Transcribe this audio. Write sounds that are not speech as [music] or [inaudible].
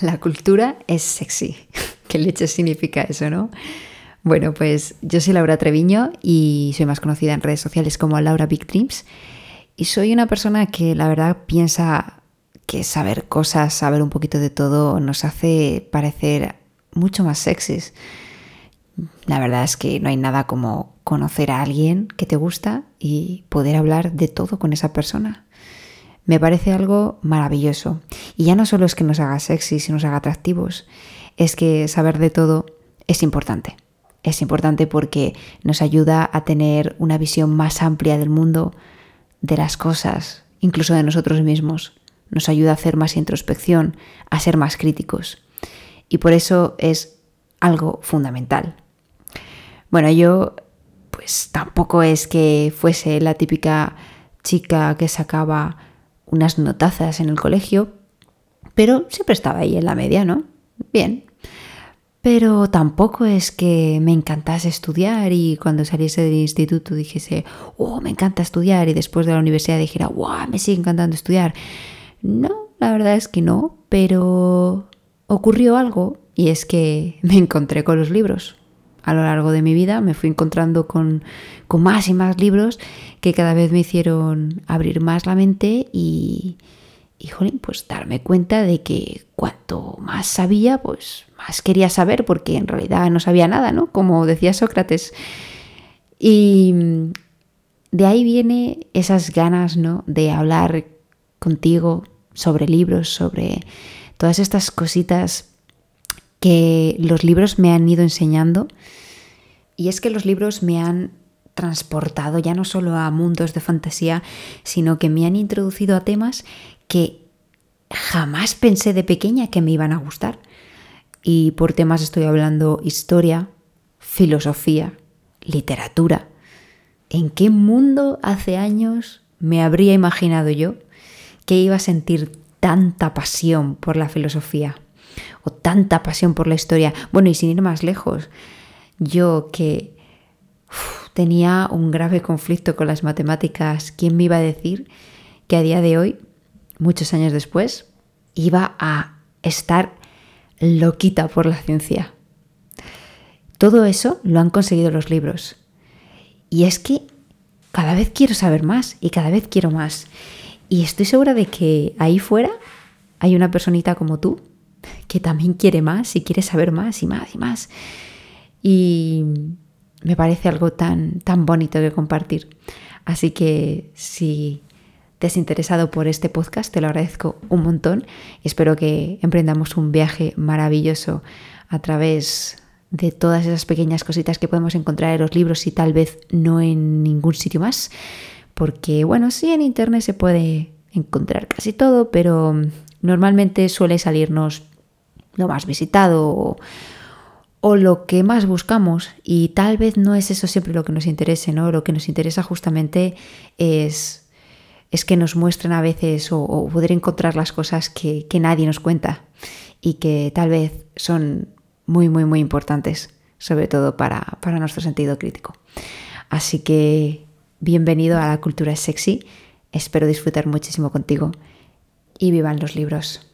La cultura es sexy. [laughs] ¿Qué leche significa eso, no? Bueno, pues yo soy Laura Treviño y soy más conocida en redes sociales como Laura Big Dreams. Y soy una persona que la verdad piensa que saber cosas, saber un poquito de todo, nos hace parecer mucho más sexys. La verdad es que no hay nada como conocer a alguien que te gusta y poder hablar de todo con esa persona. Me parece algo maravilloso. Y ya no solo es que nos haga sexys y nos haga atractivos, es que saber de todo es importante. Es importante porque nos ayuda a tener una visión más amplia del mundo, de las cosas, incluso de nosotros mismos. Nos ayuda a hacer más introspección, a ser más críticos. Y por eso es algo fundamental. Bueno, yo pues tampoco es que fuese la típica chica que sacaba unas notazas en el colegio, pero siempre estaba ahí en la media, ¿no? Bien. Pero tampoco es que me encantase estudiar y cuando saliese del instituto dijese, oh, me encanta estudiar y después de la universidad dijera, wow, me sigue encantando estudiar. No, la verdad es que no, pero ocurrió algo y es que me encontré con los libros. A lo largo de mi vida me fui encontrando con, con más y más libros que cada vez me hicieron abrir más la mente y, y pues darme cuenta de que cuanto más sabía, pues más quería saber, porque en realidad no sabía nada, ¿no? Como decía Sócrates. Y de ahí viene esas ganas, ¿no? De hablar contigo sobre libros, sobre todas estas cositas que los libros me han ido enseñando. Y es que los libros me han transportado ya no solo a mundos de fantasía, sino que me han introducido a temas que jamás pensé de pequeña que me iban a gustar. Y por temas estoy hablando historia, filosofía, literatura. ¿En qué mundo hace años me habría imaginado yo que iba a sentir tanta pasión por la filosofía o tanta pasión por la historia? Bueno, y sin ir más lejos, yo que tenía un grave conflicto con las matemáticas, ¿quién me iba a decir que a día de hoy muchos años después, iba a estar loquita por la ciencia. Todo eso lo han conseguido los libros. Y es que cada vez quiero saber más y cada vez quiero más. Y estoy segura de que ahí fuera hay una personita como tú que también quiere más y quiere saber más y más y más. Y me parece algo tan, tan bonito de compartir. Así que si te has interesado por este podcast, te lo agradezco un montón espero que emprendamos un viaje maravilloso a través de todas esas pequeñas cositas que podemos encontrar en los libros y tal vez no en ningún sitio más, porque bueno, sí en internet se puede encontrar casi todo, pero normalmente suele salirnos lo más visitado o, o lo que más buscamos y tal vez no es eso siempre lo que nos interese, ¿no? Lo que nos interesa justamente es es que nos muestren a veces o, poder encontrar las cosas que, nadie nos cuenta y que tal vez son muy, muy, muy importantes, sobre todo para, para nuestro sentido crítico. Así que bienvenido a la cultura sexy, espero disfrutar muchísimo contigo y vivan los libros.